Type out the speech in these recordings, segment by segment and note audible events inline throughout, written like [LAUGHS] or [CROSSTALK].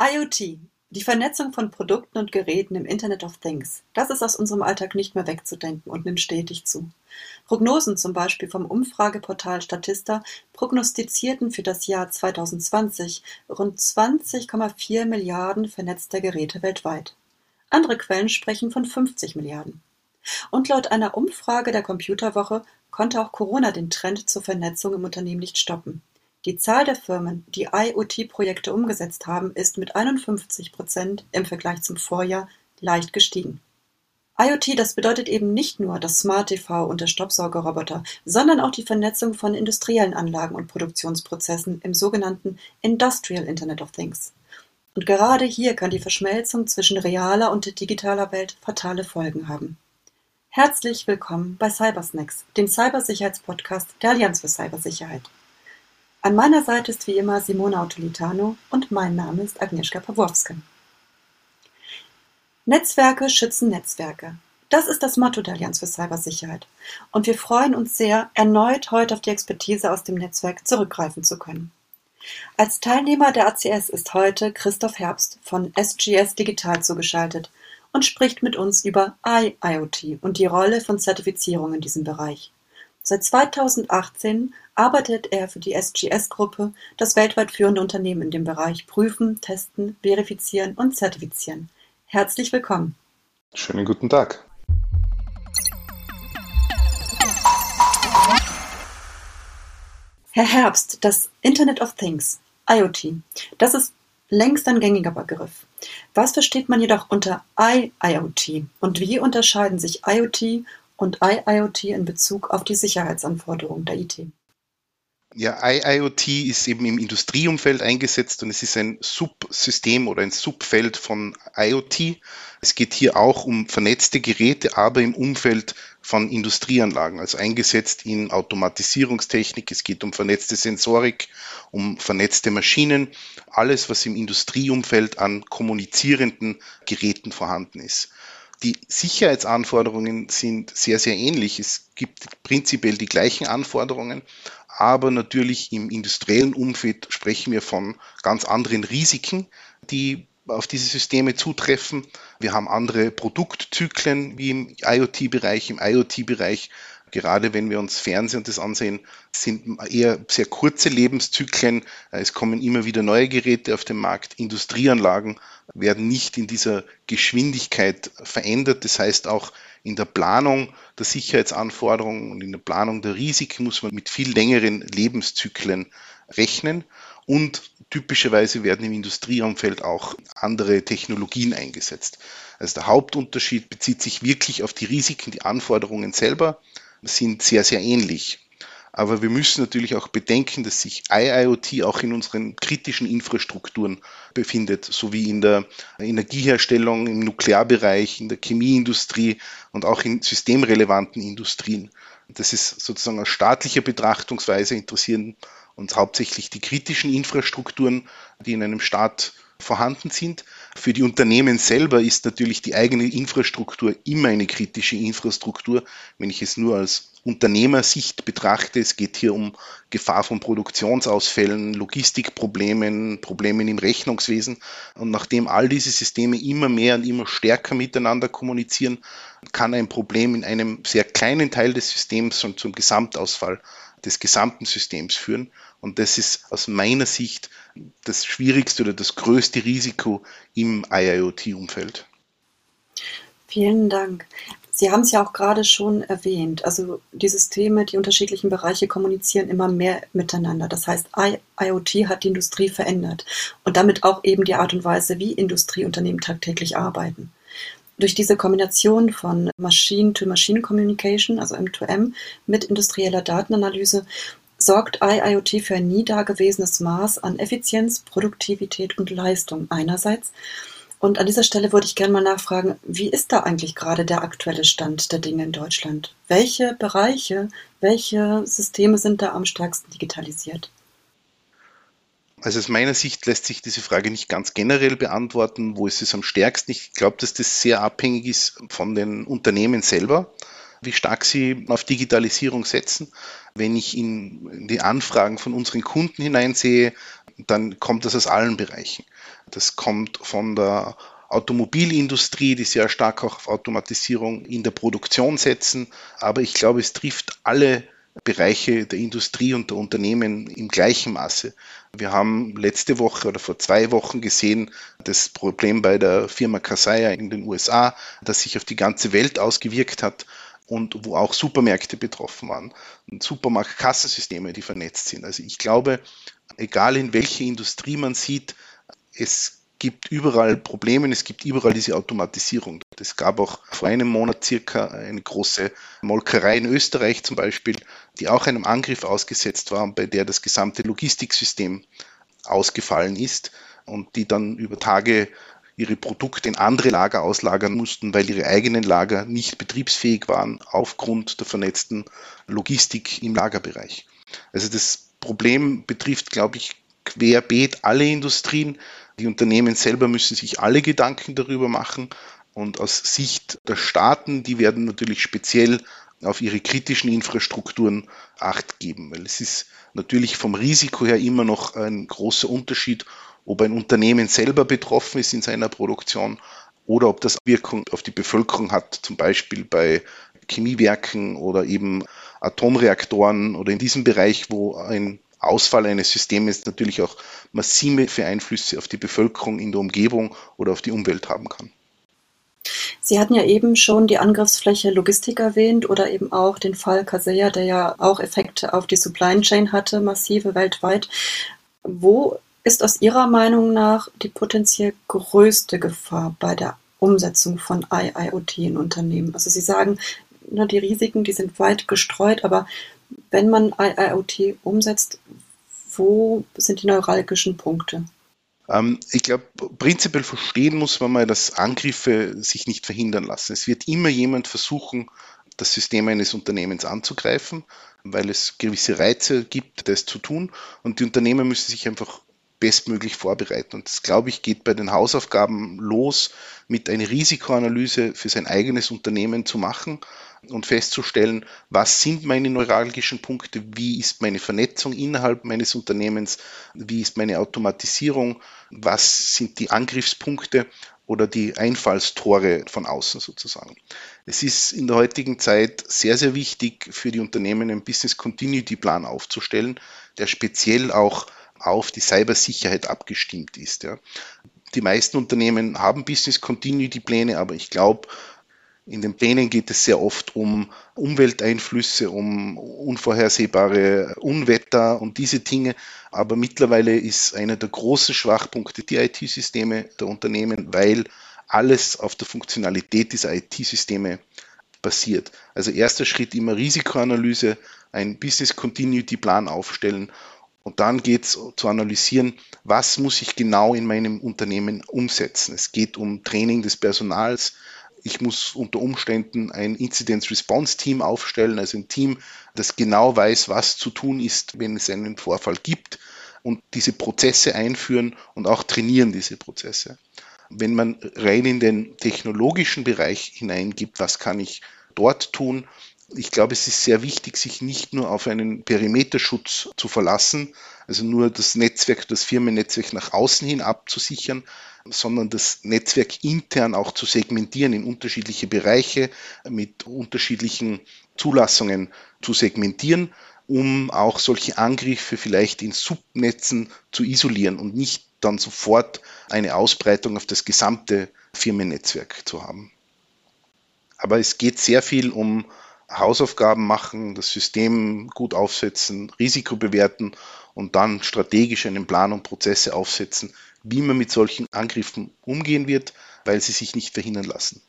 IoT, die Vernetzung von Produkten und Geräten im Internet of Things, das ist aus unserem Alltag nicht mehr wegzudenken und nimmt stetig zu. Prognosen zum Beispiel vom Umfrageportal Statista prognostizierten für das Jahr 2020 rund 20,4 Milliarden vernetzter Geräte weltweit. Andere Quellen sprechen von 50 Milliarden. Und laut einer Umfrage der Computerwoche konnte auch Corona den Trend zur Vernetzung im Unternehmen nicht stoppen. Die Zahl der Firmen, die IoT-Projekte umgesetzt haben, ist mit 51 Prozent im Vergleich zum Vorjahr leicht gestiegen. IoT, das bedeutet eben nicht nur das Smart TV und der Staubsaugerroboter, sondern auch die Vernetzung von industriellen Anlagen und Produktionsprozessen im sogenannten Industrial Internet of Things. Und gerade hier kann die Verschmelzung zwischen realer und digitaler Welt fatale Folgen haben. Herzlich willkommen bei Cybersnacks, dem Cybersicherheitspodcast der Allianz für Cybersicherheit. An meiner Seite ist wie immer Simona Autolitano und mein Name ist Agnieszka Pawłowska. Netzwerke schützen Netzwerke. Das ist das Motto der Allianz für Cybersicherheit. Und wir freuen uns sehr, erneut heute auf die Expertise aus dem Netzwerk zurückgreifen zu können. Als Teilnehmer der ACS ist heute Christoph Herbst von SGS Digital zugeschaltet und spricht mit uns über IIoT und die Rolle von Zertifizierung in diesem Bereich. Seit 2018 arbeitet er für die SGS-Gruppe, das weltweit führende Unternehmen in dem Bereich Prüfen, Testen, Verifizieren und Zertifizieren. Herzlich willkommen. Schönen guten Tag. Herr Herbst, das Internet of Things, IoT, das ist längst ein gängiger Begriff. Was versteht man jedoch unter IIoT und wie unterscheiden sich IoT und IIoT in Bezug auf die Sicherheitsanforderungen der IT? Ja, IIoT ist eben im Industrieumfeld eingesetzt und es ist ein Subsystem oder ein Subfeld von IoT. Es geht hier auch um vernetzte Geräte, aber im Umfeld von Industrieanlagen, also eingesetzt in Automatisierungstechnik. Es geht um vernetzte Sensorik, um vernetzte Maschinen, alles, was im Industrieumfeld an kommunizierenden Geräten vorhanden ist. Die Sicherheitsanforderungen sind sehr, sehr ähnlich. Es gibt prinzipiell die gleichen Anforderungen, aber natürlich im industriellen Umfeld sprechen wir von ganz anderen Risiken, die auf diese Systeme zutreffen. Wir haben andere Produktzyklen wie im IoT-Bereich. Im IoT-Bereich, gerade wenn wir uns Fernsehen und das ansehen, sind eher sehr kurze Lebenszyklen. Es kommen immer wieder neue Geräte auf den Markt. Industrieanlagen werden nicht in dieser Geschwindigkeit verändert. Das heißt, auch in der Planung der Sicherheitsanforderungen und in der Planung der Risiken muss man mit viel längeren Lebenszyklen rechnen. Und typischerweise werden im Industrieumfeld auch andere Technologien eingesetzt. Also der Hauptunterschied bezieht sich wirklich auf die Risiken, die Anforderungen selber sind sehr, sehr ähnlich. Aber wir müssen natürlich auch bedenken, dass sich IIoT auch in unseren kritischen Infrastrukturen befindet, sowie in der Energieherstellung, im Nuklearbereich, in der Chemieindustrie und auch in systemrelevanten Industrien. Das ist sozusagen aus staatlicher Betrachtungsweise interessieren uns hauptsächlich die kritischen Infrastrukturen, die in einem Staat vorhanden sind. Für die Unternehmen selber ist natürlich die eigene Infrastruktur immer eine kritische Infrastruktur. Wenn ich es nur als Unternehmersicht betrachte, es geht hier um Gefahr von Produktionsausfällen, Logistikproblemen, Problemen im Rechnungswesen. Und nachdem all diese Systeme immer mehr und immer stärker miteinander kommunizieren, kann ein Problem in einem sehr kleinen Teil des Systems schon zum Gesamtausfall des gesamten Systems führen. Und das ist aus meiner Sicht das schwierigste oder das größte Risiko im IIoT-Umfeld. Vielen Dank. Sie haben es ja auch gerade schon erwähnt. Also die Systeme, die unterschiedlichen Bereiche kommunizieren immer mehr miteinander. Das heißt, IoT hat die Industrie verändert und damit auch eben die Art und Weise, wie Industrieunternehmen tagtäglich arbeiten. Durch diese Kombination von Machine-to-Machine-Communication, also M2M, mit industrieller Datenanalyse sorgt IIoT für ein nie dagewesenes Maß an Effizienz, Produktivität und Leistung einerseits. Und an dieser Stelle würde ich gerne mal nachfragen, wie ist da eigentlich gerade der aktuelle Stand der Dinge in Deutschland? Welche Bereiche, welche Systeme sind da am stärksten digitalisiert? Also aus meiner Sicht lässt sich diese Frage nicht ganz generell beantworten, wo ist es am stärksten. Ich glaube, dass das sehr abhängig ist von den Unternehmen selber, wie stark sie auf Digitalisierung setzen. Wenn ich in die Anfragen von unseren Kunden hineinsehe, dann kommt das aus allen Bereichen. Das kommt von der Automobilindustrie, die sehr stark auch auf Automatisierung in der Produktion setzen. Aber ich glaube, es trifft alle Bereiche der Industrie und der Unternehmen im gleichen Maße. Wir haben letzte Woche oder vor zwei Wochen gesehen, das Problem bei der Firma Kasaya in den USA, das sich auf die ganze Welt ausgewirkt hat und wo auch Supermärkte betroffen waren. Supermarktkassensysteme, die vernetzt sind. Also ich glaube, egal in welche Industrie man sieht, es gibt überall Probleme, es gibt überall diese Automatisierung. Es gab auch vor einem Monat circa eine große Molkerei in Österreich zum Beispiel, die auch einem Angriff ausgesetzt war, bei der das gesamte Logistiksystem ausgefallen ist und die dann über Tage ihre Produkte in andere Lager auslagern mussten, weil ihre eigenen Lager nicht betriebsfähig waren aufgrund der vernetzten Logistik im Lagerbereich. Also das Problem betrifft, glaube ich, querbeet alle Industrien. Die Unternehmen selber müssen sich alle Gedanken darüber machen. Und aus Sicht der Staaten, die werden natürlich speziell auf ihre kritischen Infrastrukturen Acht geben, weil es ist natürlich vom Risiko her immer noch ein großer Unterschied, ob ein Unternehmen selber betroffen ist in seiner Produktion oder ob das Wirkung auf die Bevölkerung hat, zum Beispiel bei Chemiewerken oder eben Atomreaktoren oder in diesem Bereich, wo ein Ausfall eines Systems natürlich auch massive Einflüsse auf die Bevölkerung in der Umgebung oder auf die Umwelt haben kann. Sie hatten ja eben schon die Angriffsfläche Logistik erwähnt oder eben auch den Fall Kaseya, der ja auch Effekte auf die Supply Chain hatte, massive weltweit. Wo ist aus Ihrer Meinung nach die potenziell größte Gefahr bei der Umsetzung von IIoT in Unternehmen? Also Sie sagen, ne, die Risiken, die sind weit gestreut, aber wenn man IIoT umsetzt, wo sind die neuralgischen Punkte? Ähm, ich glaube, prinzipiell verstehen muss man mal, dass Angriffe sich nicht verhindern lassen. Es wird immer jemand versuchen, das System eines Unternehmens anzugreifen, weil es gewisse Reize gibt, das zu tun. Und die Unternehmen müssen sich einfach bestmöglich vorbereiten. Und das, glaube ich, geht bei den Hausaufgaben los, mit einer Risikoanalyse für sein eigenes Unternehmen zu machen und festzustellen, was sind meine neuralgischen Punkte, wie ist meine Vernetzung innerhalb meines Unternehmens, wie ist meine Automatisierung, was sind die Angriffspunkte oder die Einfallstore von außen sozusagen. Es ist in der heutigen Zeit sehr, sehr wichtig für die Unternehmen einen Business Continuity Plan aufzustellen, der speziell auch auf die Cybersicherheit abgestimmt ist. Ja. Die meisten Unternehmen haben Business Continuity Pläne, aber ich glaube, in den Plänen geht es sehr oft um Umwelteinflüsse, um unvorhersehbare Unwetter und diese Dinge. Aber mittlerweile ist einer der großen Schwachpunkte die IT-Systeme der Unternehmen, weil alles auf der Funktionalität dieser IT-Systeme basiert. Also erster Schritt immer Risikoanalyse, ein Business Continuity Plan aufstellen und dann geht es zu analysieren, was muss ich genau in meinem Unternehmen umsetzen. Es geht um Training des Personals, ich muss unter Umständen ein Incident Response Team aufstellen, also ein Team, das genau weiß, was zu tun ist, wenn es einen Vorfall gibt und diese Prozesse einführen und auch trainieren diese Prozesse. Wenn man rein in den technologischen Bereich hineingibt, was kann ich dort tun? Ich glaube, es ist sehr wichtig, sich nicht nur auf einen Perimeterschutz zu verlassen, also nur das Netzwerk, das Firmennetzwerk nach außen hin abzusichern, sondern das Netzwerk intern auch zu segmentieren in unterschiedliche Bereiche mit unterschiedlichen Zulassungen zu segmentieren, um auch solche Angriffe vielleicht in Subnetzen zu isolieren und nicht dann sofort eine Ausbreitung auf das gesamte Firmennetzwerk zu haben. Aber es geht sehr viel um Hausaufgaben machen, das System gut aufsetzen, Risiko bewerten und dann strategisch einen Plan und Prozesse aufsetzen, wie man mit solchen Angriffen umgehen wird, weil sie sich nicht verhindern lassen.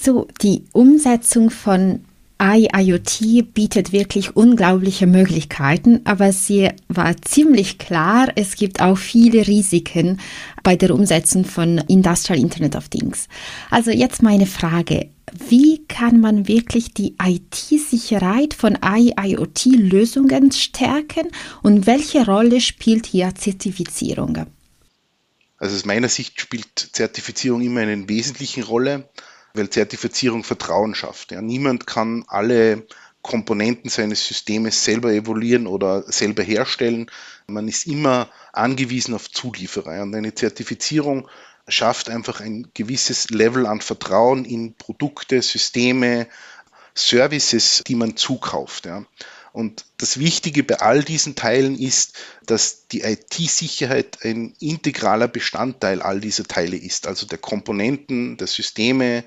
So, die Umsetzung von IIoT bietet wirklich unglaubliche Möglichkeiten, aber sie war ziemlich klar, es gibt auch viele Risiken bei der Umsetzung von Industrial Internet of Things. Also jetzt meine Frage, wie kann man wirklich die IT-Sicherheit von IIoT-Lösungen stärken und welche Rolle spielt hier Zertifizierung? Also aus meiner Sicht spielt Zertifizierung immer eine wesentliche Rolle, weil Zertifizierung Vertrauen schafft. Ja, niemand kann alle Komponenten seines Systems selber evaluieren oder selber herstellen. Man ist immer angewiesen auf Zulieferer. Und eine Zertifizierung schafft einfach ein gewisses Level an Vertrauen in Produkte, Systeme, Services, die man zukauft. Ja. Und das Wichtige bei all diesen Teilen ist, dass die IT-Sicherheit ein integraler Bestandteil all dieser Teile ist, also der Komponenten, der Systeme,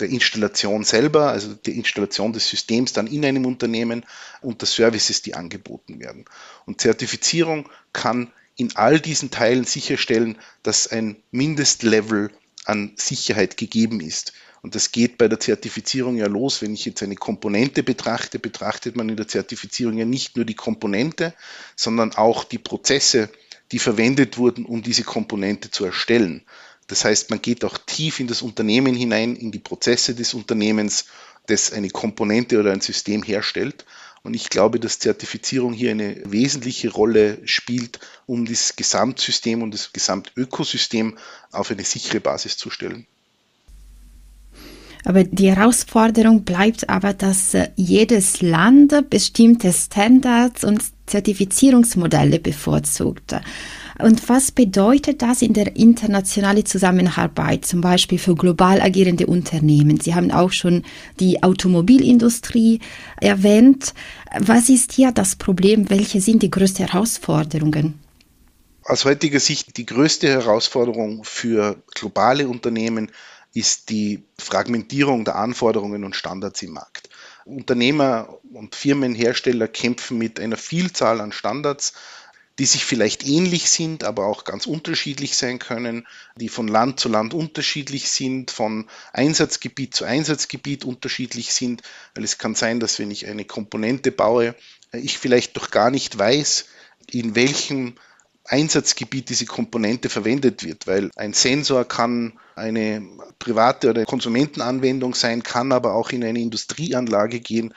der Installation selber, also die Installation des Systems dann in einem Unternehmen und der Services, die angeboten werden. Und Zertifizierung kann in all diesen Teilen sicherstellen, dass ein Mindestlevel an Sicherheit gegeben ist. Und das geht bei der Zertifizierung ja los. Wenn ich jetzt eine Komponente betrachte, betrachtet man in der Zertifizierung ja nicht nur die Komponente, sondern auch die Prozesse, die verwendet wurden, um diese Komponente zu erstellen. Das heißt, man geht auch tief in das Unternehmen hinein, in die Prozesse des Unternehmens, das eine Komponente oder ein System herstellt. Und ich glaube, dass Zertifizierung hier eine wesentliche Rolle spielt, um das Gesamtsystem und das Gesamtökosystem auf eine sichere Basis zu stellen. Aber die Herausforderung bleibt aber, dass äh, jedes Land bestimmte Standards und Zertifizierungsmodelle bevorzugt. Und was bedeutet das in der internationalen Zusammenarbeit, zum Beispiel für global agierende Unternehmen? Sie haben auch schon die Automobilindustrie erwähnt. Was ist hier das Problem? Welche sind die größten Herausforderungen? Aus heutiger Sicht die größte Herausforderung für globale Unternehmen ist die Fragmentierung der Anforderungen und Standards im Markt. Unternehmer und Firmenhersteller kämpfen mit einer Vielzahl an Standards, die sich vielleicht ähnlich sind, aber auch ganz unterschiedlich sein können, die von Land zu Land unterschiedlich sind, von Einsatzgebiet zu Einsatzgebiet unterschiedlich sind, weil es kann sein, dass wenn ich eine Komponente baue, ich vielleicht doch gar nicht weiß, in welchem Einsatzgebiet diese Komponente verwendet wird, weil ein Sensor kann eine private oder Konsumentenanwendung sein, kann aber auch in eine Industrieanlage gehen,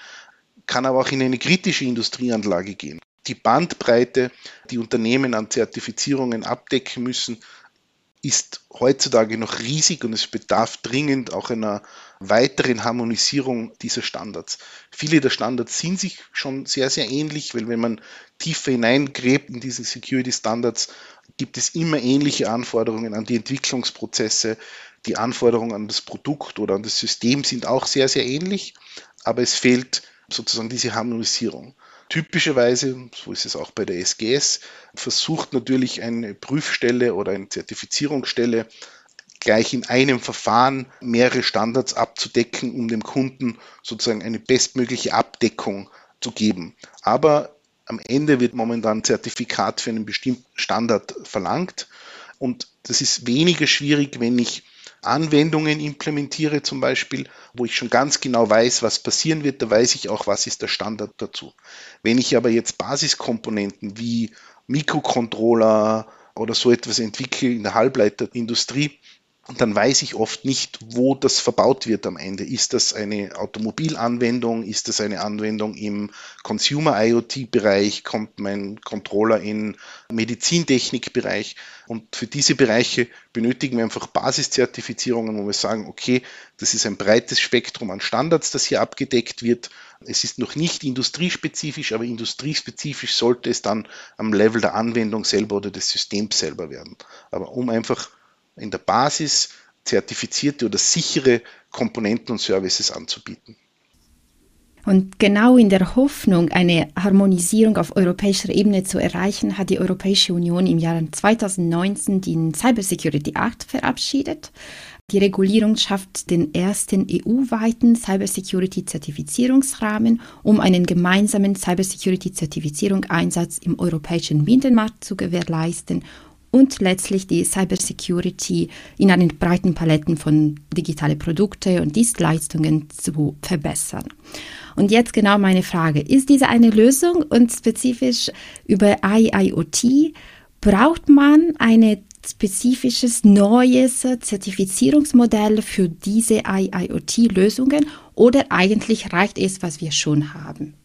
kann aber auch in eine kritische Industrieanlage gehen. Die Bandbreite, die Unternehmen an Zertifizierungen abdecken müssen, ist heutzutage noch riesig und es bedarf dringend auch einer weiteren Harmonisierung dieser Standards. Viele der Standards sind sich schon sehr, sehr ähnlich, weil wenn man tiefer hineingräbt in diese Security Standards, gibt es immer ähnliche Anforderungen an die Entwicklungsprozesse. Die Anforderungen an das Produkt oder an das System sind auch sehr, sehr ähnlich, aber es fehlt sozusagen diese Harmonisierung. Typischerweise, so ist es auch bei der SGS, versucht natürlich eine Prüfstelle oder eine Zertifizierungsstelle gleich in einem Verfahren mehrere Standards abzudecken, um dem Kunden sozusagen eine bestmögliche Abdeckung zu geben. Aber am Ende wird momentan ein Zertifikat für einen bestimmten Standard verlangt. Und das ist weniger schwierig, wenn ich Anwendungen implementiere zum Beispiel, wo ich schon ganz genau weiß, was passieren wird, da weiß ich auch, was ist der Standard dazu. Wenn ich aber jetzt Basiskomponenten wie Mikrocontroller oder so etwas entwickle in der Halbleiterindustrie, und dann weiß ich oft nicht, wo das verbaut wird am Ende. Ist das eine Automobilanwendung? Ist das eine Anwendung im Consumer IoT-Bereich? Kommt mein Controller in Medizintechnik-Bereich? Und für diese Bereiche benötigen wir einfach Basiszertifizierungen, wo wir sagen, okay, das ist ein breites Spektrum an Standards, das hier abgedeckt wird. Es ist noch nicht industriespezifisch, aber industriespezifisch sollte es dann am Level der Anwendung selber oder des Systems selber werden. Aber um einfach in der Basis zertifizierte oder sichere Komponenten und Services anzubieten. Und genau in der Hoffnung, eine Harmonisierung auf europäischer Ebene zu erreichen, hat die Europäische Union im Jahr 2019 den Cybersecurity Act verabschiedet. Die Regulierung schafft den ersten EU-weiten Cybersecurity-Zertifizierungsrahmen, um einen gemeinsamen Cybersecurity-Zertifizierung-Einsatz im europäischen Binnenmarkt zu gewährleisten und letztlich die Cybersecurity in einen breiten Paletten von digitale Produkte und Dienstleistungen zu verbessern. Und jetzt genau meine Frage. Ist diese eine Lösung und spezifisch über IIoT braucht man ein spezifisches neues Zertifizierungsmodell für diese IIoT-Lösungen oder eigentlich reicht es, was wir schon haben?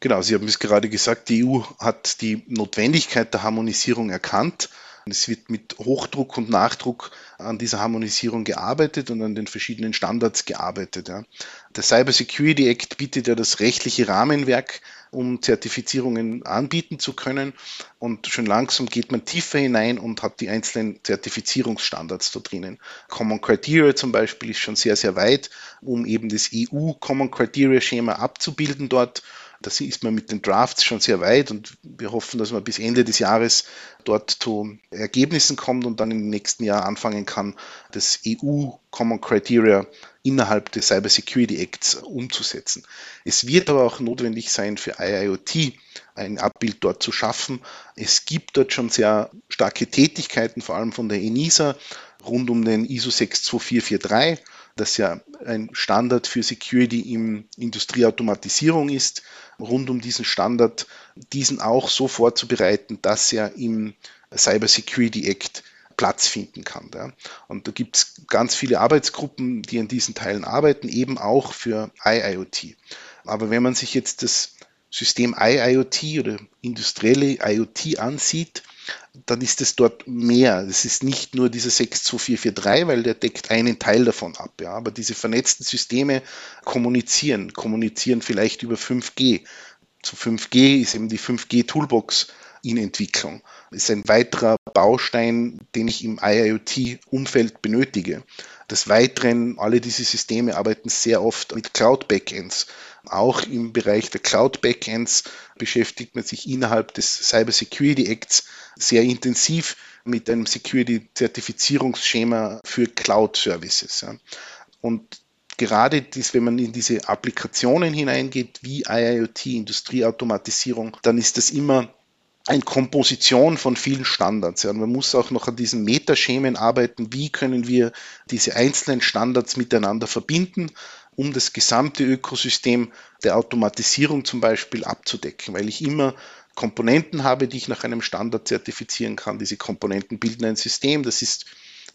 Genau, Sie haben es gerade gesagt, die EU hat die Notwendigkeit der Harmonisierung erkannt. Es wird mit Hochdruck und Nachdruck an dieser Harmonisierung gearbeitet und an den verschiedenen Standards gearbeitet. Der Cyber Security Act bietet ja das rechtliche Rahmenwerk, um Zertifizierungen anbieten zu können. Und schon langsam geht man tiefer hinein und hat die einzelnen Zertifizierungsstandards da drinnen. Common Criteria zum Beispiel ist schon sehr, sehr weit, um eben das EU Common Criteria Schema abzubilden dort. Da ist man mit den Drafts schon sehr weit und wir hoffen, dass man bis Ende des Jahres dort zu Ergebnissen kommt und dann im nächsten Jahr anfangen kann, das EU Common Criteria innerhalb des Cyber Security Acts umzusetzen. Es wird aber auch notwendig sein, für IIoT ein Abbild dort zu schaffen. Es gibt dort schon sehr starke Tätigkeiten, vor allem von der ENISA, rund um den ISO 62443 das ja ein Standard für Security im Industrieautomatisierung ist, rund um diesen Standard, diesen auch so vorzubereiten, dass er im Cyber Security Act Platz finden kann. Ja. Und da gibt es ganz viele Arbeitsgruppen, die an diesen Teilen arbeiten, eben auch für IIoT. Aber wenn man sich jetzt das System IIoT oder industrielle IoT ansieht, dann ist es dort mehr. Es ist nicht nur dieser 62443, weil der deckt einen Teil davon ab. Ja. Aber diese vernetzten Systeme kommunizieren, kommunizieren vielleicht über 5G. Zu 5G ist eben die 5G-Toolbox in Entwicklung. Das ist ein weiterer Baustein, den ich im IIoT-Umfeld benötige. Des Weiteren, alle diese Systeme arbeiten sehr oft mit Cloud-Backends. Auch im Bereich der Cloud-Backends beschäftigt man sich innerhalb des Cyber Security Acts sehr intensiv mit einem Security-Zertifizierungsschema für Cloud-Services. Und gerade dies, wenn man in diese Applikationen hineingeht, wie IIoT, Industrieautomatisierung, dann ist das immer eine Komposition von vielen Standards. Und man muss auch noch an diesen Metaschemen arbeiten. Wie können wir diese einzelnen Standards miteinander verbinden, um das gesamte Ökosystem der Automatisierung zum Beispiel abzudecken? Weil ich immer Komponenten habe, die ich nach einem Standard zertifizieren kann. Diese Komponenten bilden ein System. Das ist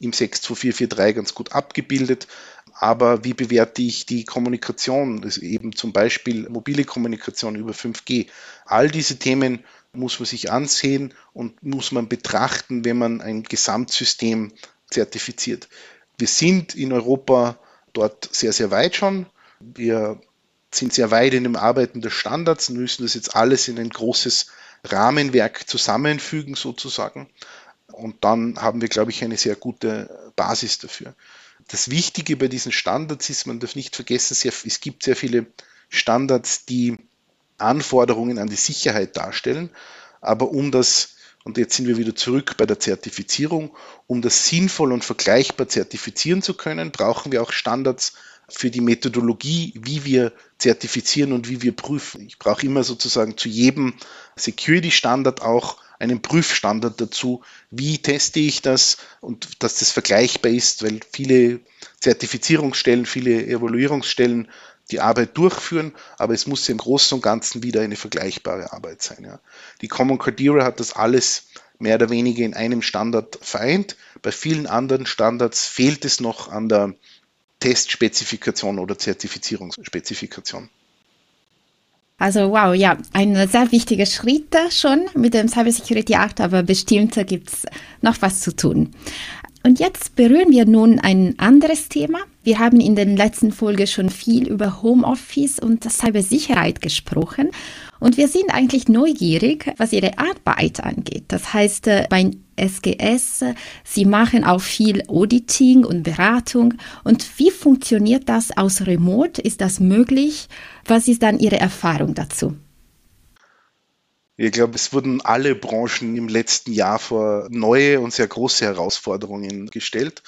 im 62443 ganz gut abgebildet. Aber wie bewerte ich die Kommunikation, eben zum Beispiel mobile Kommunikation über 5G? All diese Themen muss man sich ansehen und muss man betrachten, wenn man ein Gesamtsystem zertifiziert. Wir sind in Europa dort sehr, sehr weit schon. Wir sind sehr weit in dem Arbeiten der Standards und müssen das jetzt alles in ein großes Rahmenwerk zusammenfügen sozusagen. Und dann haben wir, glaube ich, eine sehr gute Basis dafür. Das Wichtige bei diesen Standards ist, man darf nicht vergessen, sehr, es gibt sehr viele Standards, die Anforderungen an die Sicherheit darstellen. Aber um das, und jetzt sind wir wieder zurück bei der Zertifizierung, um das sinnvoll und vergleichbar zertifizieren zu können, brauchen wir auch Standards für die Methodologie, wie wir zertifizieren und wie wir prüfen. Ich brauche immer sozusagen zu jedem Security-Standard auch einen Prüfstandard dazu. Wie teste ich das und dass das vergleichbar ist, weil viele Zertifizierungsstellen, viele Evaluierungsstellen die Arbeit durchführen, aber es muss im Großen und Ganzen wieder eine vergleichbare Arbeit sein. Ja. Die Common Criteria hat das alles mehr oder weniger in einem Standard vereint. Bei vielen anderen Standards fehlt es noch an der Testspezifikation oder Zertifizierungsspezifikation. Also wow, ja, ein sehr wichtiger Schritt schon mit dem Cybersecurity Act, aber bestimmt gibt es noch was zu tun. Und jetzt berühren wir nun ein anderes Thema. Wir haben in den letzten Folgen schon viel über Homeoffice und Cybersicherheit gesprochen. Und wir sind eigentlich neugierig, was Ihre Arbeit angeht. Das heißt, äh, bei SGS, Sie machen auch viel Auditing und Beratung. Und wie funktioniert das aus Remote? Ist das möglich? Was ist dann Ihre Erfahrung dazu? Ich glaube, es wurden alle Branchen im letzten Jahr vor neue und sehr große Herausforderungen gestellt.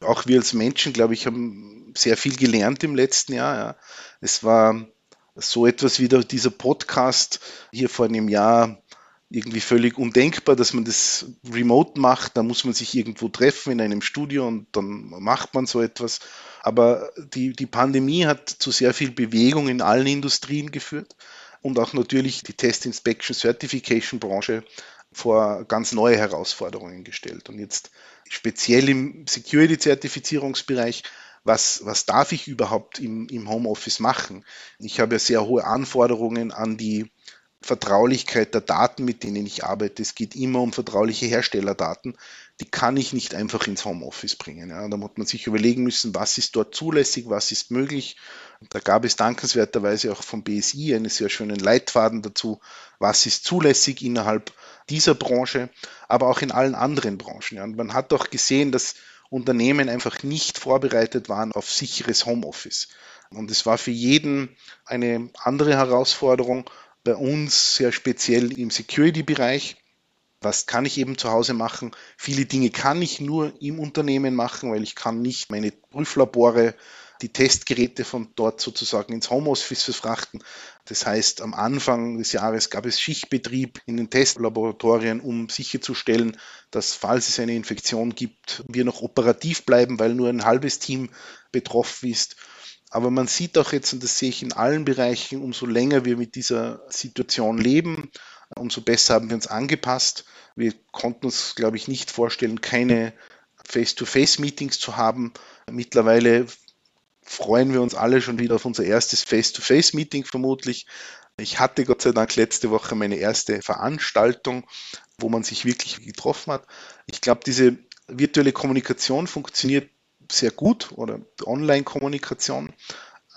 Auch wir als Menschen, glaube ich, haben sehr viel gelernt im letzten Jahr. Ja. Es war so etwas wie dieser Podcast hier vor einem Jahr irgendwie völlig undenkbar, dass man das remote macht. Da muss man sich irgendwo treffen in einem Studio und dann macht man so etwas. Aber die, die Pandemie hat zu sehr viel Bewegung in allen Industrien geführt und auch natürlich die Test Inspection Certification Branche vor ganz neue Herausforderungen gestellt. Und jetzt speziell im Security-Zertifizierungsbereich, was, was darf ich überhaupt im, im Homeoffice machen? Ich habe ja sehr hohe Anforderungen an die Vertraulichkeit der Daten, mit denen ich arbeite. Es geht immer um vertrauliche Herstellerdaten. Die kann ich nicht einfach ins Homeoffice bringen. Ja. Da muss man sich überlegen müssen, was ist dort zulässig, was ist möglich. Da gab es dankenswerterweise auch vom BSI einen sehr schönen Leitfaden dazu, was ist zulässig innerhalb dieser Branche, aber auch in allen anderen Branchen. Ja. Und man hat auch gesehen, dass Unternehmen einfach nicht vorbereitet waren auf sicheres Homeoffice. Und es war für jeden eine andere Herausforderung. Bei uns sehr speziell im Security-Bereich. Was kann ich eben zu Hause machen? Viele Dinge kann ich nur im Unternehmen machen, weil ich kann nicht meine Prüflabore die Testgeräte von dort sozusagen ins Homeoffice verfrachten. Das heißt, am Anfang des Jahres gab es Schichtbetrieb in den Testlaboratorien, um sicherzustellen, dass falls es eine Infektion gibt, wir noch operativ bleiben, weil nur ein halbes Team betroffen ist. Aber man sieht auch jetzt, und das sehe ich in allen Bereichen, umso länger wir mit dieser Situation leben, umso besser haben wir uns angepasst. Wir konnten uns, glaube ich, nicht vorstellen, keine Face-to-Face-Meetings zu haben. Mittlerweile freuen wir uns alle schon wieder auf unser erstes Face-to-Face-Meeting vermutlich. Ich hatte Gott sei Dank letzte Woche meine erste Veranstaltung, wo man sich wirklich getroffen hat. Ich glaube, diese virtuelle Kommunikation funktioniert sehr gut oder Online-Kommunikation.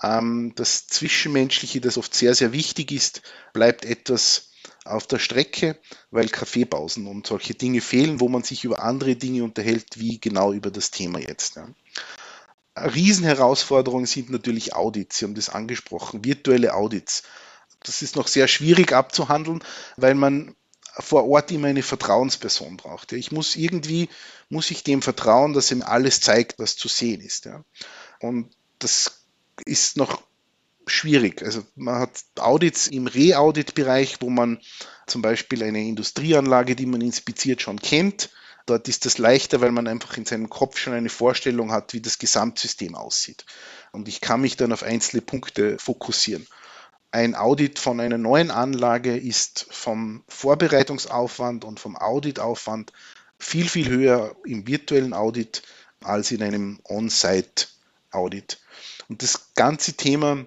Ähm, das Zwischenmenschliche, das oft sehr, sehr wichtig ist, bleibt etwas auf der Strecke, weil Kaffeepausen und solche Dinge fehlen, wo man sich über andere Dinge unterhält, wie genau über das Thema jetzt. Ja. Riesenherausforderungen sind natürlich Audits. Sie haben das angesprochen, virtuelle Audits. Das ist noch sehr schwierig abzuhandeln, weil man vor Ort immer eine Vertrauensperson braucht. Ich muss irgendwie, muss ich dem vertrauen, dass er mir alles zeigt, was zu sehen ist. Und das ist noch schwierig. Also man hat Audits im Re-Audit-Bereich, wo man zum Beispiel eine Industrieanlage, die man inspiziert, schon kennt Dort ist das leichter, weil man einfach in seinem Kopf schon eine Vorstellung hat, wie das Gesamtsystem aussieht. Und ich kann mich dann auf einzelne Punkte fokussieren. Ein Audit von einer neuen Anlage ist vom Vorbereitungsaufwand und vom Auditaufwand viel, viel höher im virtuellen Audit als in einem On-Site-Audit. Und das ganze Thema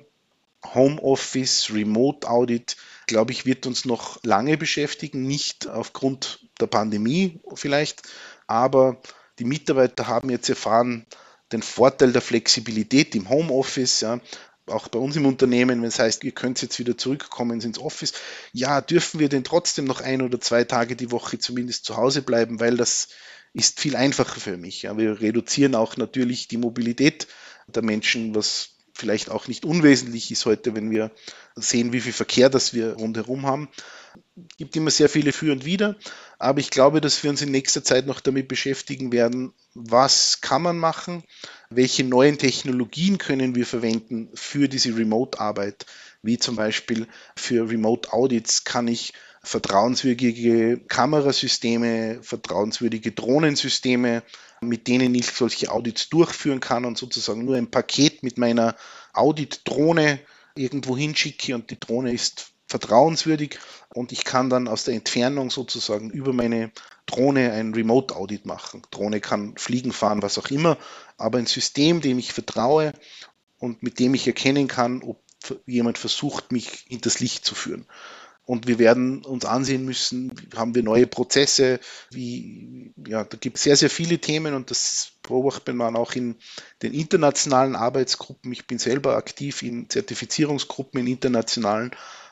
Homeoffice, Remote Audit glaube ich, wird uns noch lange beschäftigen, nicht aufgrund der Pandemie vielleicht, aber die Mitarbeiter haben jetzt erfahren, den Vorteil der Flexibilität im Homeoffice, ja, auch bei uns im Unternehmen, wenn es heißt, ihr könnt jetzt wieder zurückkommen ins Office, ja, dürfen wir denn trotzdem noch ein oder zwei Tage die Woche zumindest zu Hause bleiben, weil das ist viel einfacher für mich. Ja. Wir reduzieren auch natürlich die Mobilität der Menschen, was vielleicht auch nicht unwesentlich ist heute, wenn wir sehen, wie viel Verkehr das wir rundherum haben. Es gibt immer sehr viele Für und Wider, aber ich glaube, dass wir uns in nächster Zeit noch damit beschäftigen werden, was kann man machen, welche neuen Technologien können wir verwenden für diese Remote-Arbeit, wie zum Beispiel für Remote-Audits kann ich vertrauenswürdige Kamerasysteme, vertrauenswürdige Drohnensysteme, mit denen ich solche Audits durchführen kann und sozusagen nur ein Paket mit meiner Audit-Drohne irgendwo hinschicke und die Drohne ist vertrauenswürdig und ich kann dann aus der Entfernung sozusagen über meine Drohne ein Remote-Audit machen. Drohne kann fliegen, fahren, was auch immer, aber ein System, dem ich vertraue und mit dem ich erkennen kann, ob jemand versucht, mich hinters Licht zu führen. Und wir werden uns ansehen müssen, haben wir neue Prozesse, wie, ja, da gibt es sehr, sehr viele Themen und das beobachtet man auch in den internationalen Arbeitsgruppen. Ich bin selber aktiv in Zertifizierungsgruppen in internationalen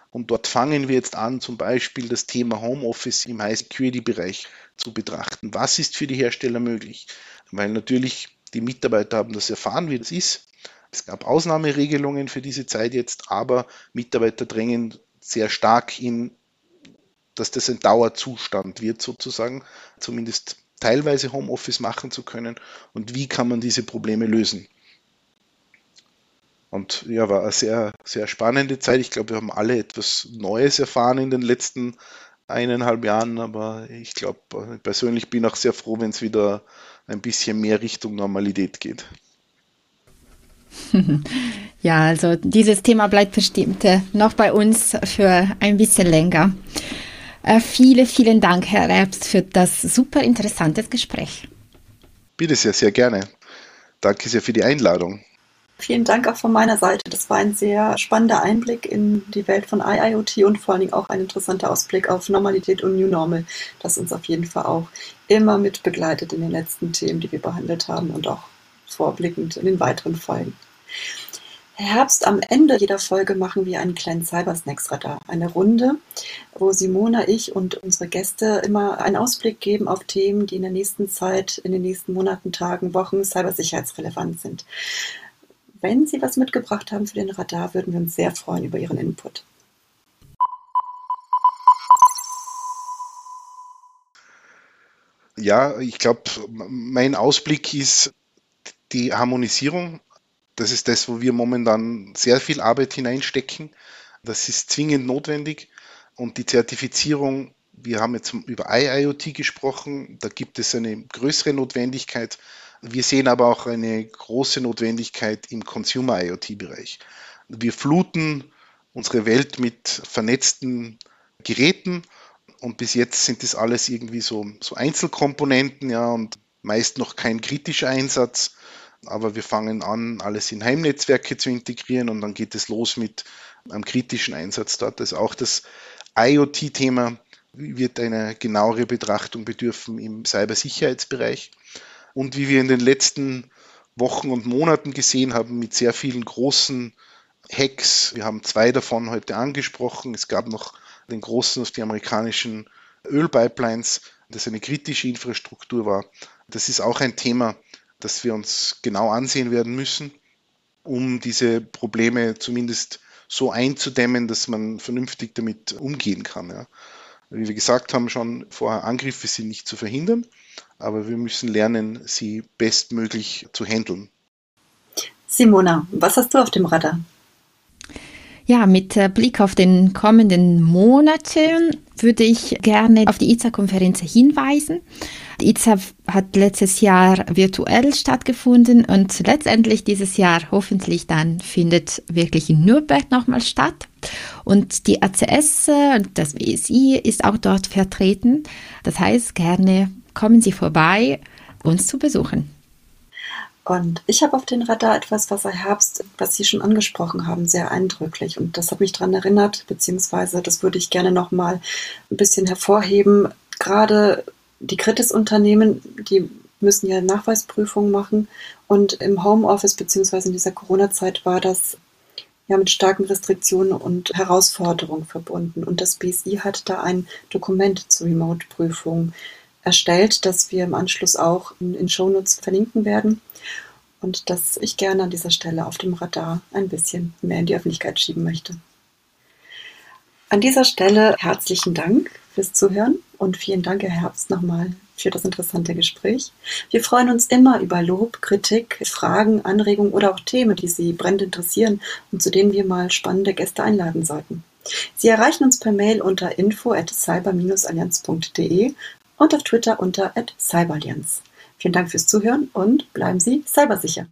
und dort fangen wir jetzt an, zum Beispiel das Thema Homeoffice im High-Security-Bereich zu betrachten. Was ist für die Hersteller möglich? Weil natürlich die Mitarbeiter haben das erfahren, wie das ist. Es gab Ausnahmeregelungen für diese Zeit jetzt, aber Mitarbeiter drängen sehr stark in, dass das ein Dauerzustand wird sozusagen, zumindest teilweise Homeoffice machen zu können und wie kann man diese Probleme lösen. Und ja, war eine sehr, sehr spannende Zeit. Ich glaube, wir haben alle etwas Neues erfahren in den letzten eineinhalb Jahren, aber ich glaube, persönlich bin auch sehr froh, wenn es wieder ein bisschen mehr Richtung Normalität geht. [LAUGHS] Ja, also dieses Thema bleibt bestimmt äh, noch bei uns für ein bisschen länger. Äh, viele, vielen Dank, Herr Erbst, für das super interessante Gespräch. Bitte sehr, sehr gerne. Danke sehr für die Einladung. Vielen Dank auch von meiner Seite. Das war ein sehr spannender Einblick in die Welt von IIoT und vor allen Dingen auch ein interessanter Ausblick auf Normalität und New Normal, das uns auf jeden Fall auch immer mit begleitet in den letzten Themen, die wir behandelt haben und auch vorblickend in den weiteren Folgen. Herbst am Ende jeder Folge machen wir einen kleinen Cybersnacks-Radar. Eine Runde, wo Simona, ich und unsere Gäste immer einen Ausblick geben auf Themen, die in der nächsten Zeit, in den nächsten Monaten, Tagen, Wochen cybersicherheitsrelevant sind. Wenn Sie was mitgebracht haben für den Radar, würden wir uns sehr freuen über Ihren Input. Ja, ich glaube, mein Ausblick ist die Harmonisierung. Das ist das, wo wir momentan sehr viel Arbeit hineinstecken. Das ist zwingend notwendig. Und die Zertifizierung, wir haben jetzt über IIoT gesprochen, da gibt es eine größere Notwendigkeit, wir sehen aber auch eine große Notwendigkeit im Consumer IoT-Bereich. Wir fluten unsere Welt mit vernetzten Geräten und bis jetzt sind das alles irgendwie so, so Einzelkomponenten, ja, und meist noch kein kritischer Einsatz. Aber wir fangen an, alles in Heimnetzwerke zu integrieren und dann geht es los mit einem kritischen Einsatz dort. Also auch das IoT-Thema wird eine genauere Betrachtung bedürfen im Cybersicherheitsbereich und wie wir in den letzten Wochen und Monaten gesehen haben, mit sehr vielen großen Hacks. Wir haben zwei davon heute angesprochen. Es gab noch den großen auf die amerikanischen Ölpipelines, das eine kritische Infrastruktur war. Das ist auch ein Thema, das wir uns genau ansehen werden müssen, um diese Probleme zumindest so einzudämmen, dass man vernünftig damit umgehen kann. Ja. Wie wir gesagt haben schon vorher, Angriffe sind nicht zu verhindern, aber wir müssen lernen, sie bestmöglich zu handeln. Simona, was hast du auf dem Radar? Ja, mit Blick auf den kommenden Monaten würde ich gerne auf die ITSA-Konferenz hinweisen. Die ITSA hat letztes Jahr virtuell stattgefunden und letztendlich dieses Jahr hoffentlich dann findet wirklich in Nürnberg nochmal statt. Und die ACS und das WSI ist auch dort vertreten. Das heißt, gerne kommen Sie vorbei, uns zu besuchen. Und ich habe auf den Radar etwas, was er Herbst, was Sie schon angesprochen haben, sehr eindrücklich. Und das hat mich daran erinnert, beziehungsweise das würde ich gerne nochmal ein bisschen hervorheben. Gerade die Kritisunternehmen, die müssen ja Nachweisprüfungen machen. Und im Homeoffice, beziehungsweise in dieser Corona-Zeit, war das ja mit starken Restriktionen und Herausforderungen verbunden. Und das BSI hat da ein Dokument zur Remote-Prüfung erstellt, das wir im Anschluss auch in, in Shownotes verlinken werden und das ich gerne an dieser Stelle auf dem Radar ein bisschen mehr in die Öffentlichkeit schieben möchte. An dieser Stelle herzlichen Dank fürs Zuhören und vielen Dank, Herr Herbst, nochmal für das interessante Gespräch. Wir freuen uns immer über Lob, Kritik, Fragen, Anregungen oder auch Themen, die Sie brennend interessieren und zu denen wir mal spannende Gäste einladen sollten. Sie erreichen uns per Mail unter info at cyber-allianz.de und auf Twitter unter @cyberallianz. Vielen Dank fürs Zuhören und bleiben Sie cybersicher.